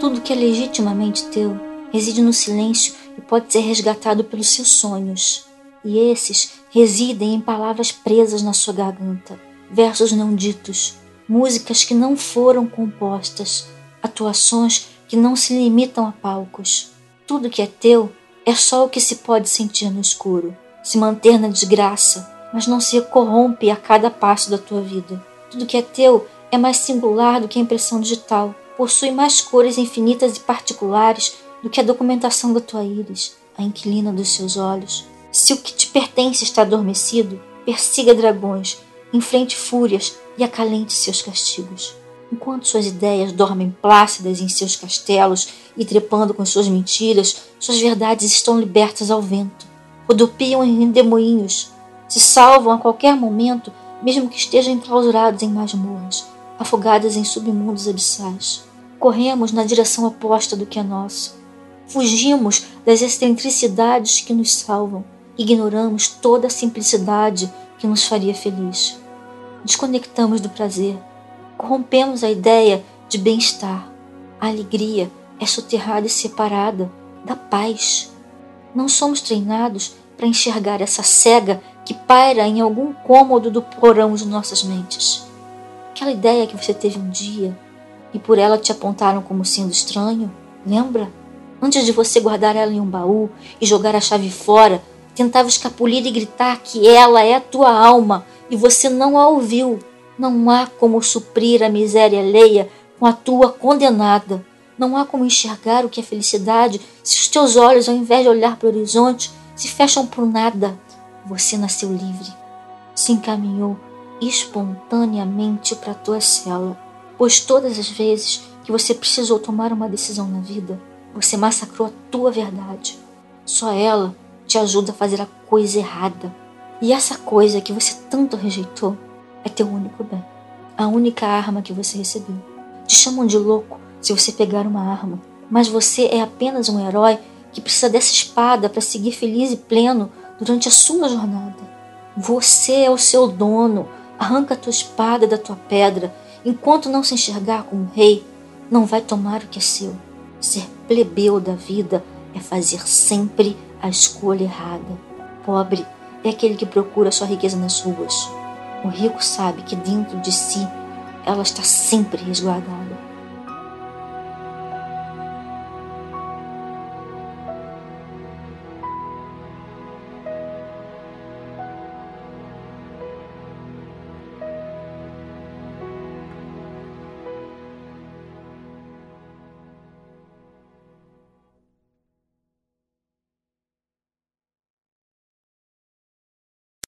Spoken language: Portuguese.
Tudo que é legitimamente teu reside no silêncio e pode ser resgatado pelos seus sonhos. E esses residem em palavras presas na sua garganta, versos não ditos, músicas que não foram compostas, atuações que não se limitam a palcos. Tudo que é teu é só o que se pode sentir no escuro, se manter na desgraça, mas não se corrompe a cada passo da tua vida. Tudo que é teu é mais singular do que a impressão digital, possui mais cores infinitas e particulares do que a documentação da tua íris, a inquilina dos seus olhos. Se o que te pertence está adormecido, persiga dragões, enfrente fúrias e acalente seus castigos. Enquanto suas ideias dormem plácidas em seus castelos e trepando com suas mentiras, suas verdades estão libertas ao vento. Rodopiam em redemoinhos, se salvam a qualquer momento, mesmo que estejam enclausurados em masmorras, afogadas em submundos abissais. Corremos na direção oposta do que é nosso. Fugimos das excentricidades que nos salvam. Ignoramos toda a simplicidade que nos faria feliz. Desconectamos do prazer. Corrompemos a ideia de bem-estar. A alegria é soterrada e separada da paz. Não somos treinados para enxergar essa cega que paira em algum cômodo do porão de nossas mentes. Aquela ideia que você teve um dia e por ela te apontaram como sendo estranho, lembra? Antes de você guardar ela em um baú e jogar a chave fora, tentava escapulir e gritar que ela é a tua alma e você não a ouviu. Não há como suprir a miséria alheia com a tua condenada. Não há como enxergar o que é felicidade se os teus olhos, ao invés de olhar para o horizonte, se fecham por nada. Você nasceu livre, se encaminhou espontaneamente para a tua cela, pois todas as vezes que você precisou tomar uma decisão na vida, você massacrou a tua verdade. Só ela te ajuda a fazer a coisa errada. E essa coisa que você tanto rejeitou é teu único bem. A única arma que você recebeu. Te chamam de louco se você pegar uma arma, mas você é apenas um herói que precisa dessa espada para seguir feliz e pleno durante a sua jornada. Você é o seu dono. Arranca a tua espada da tua pedra. Enquanto não se enxergar como rei, não vai tomar o que é seu. Ser plebeu da vida é fazer sempre a escolha errada. Pobre é aquele que procura sua riqueza nas ruas. O rico sabe que dentro de si ela está sempre resguardada.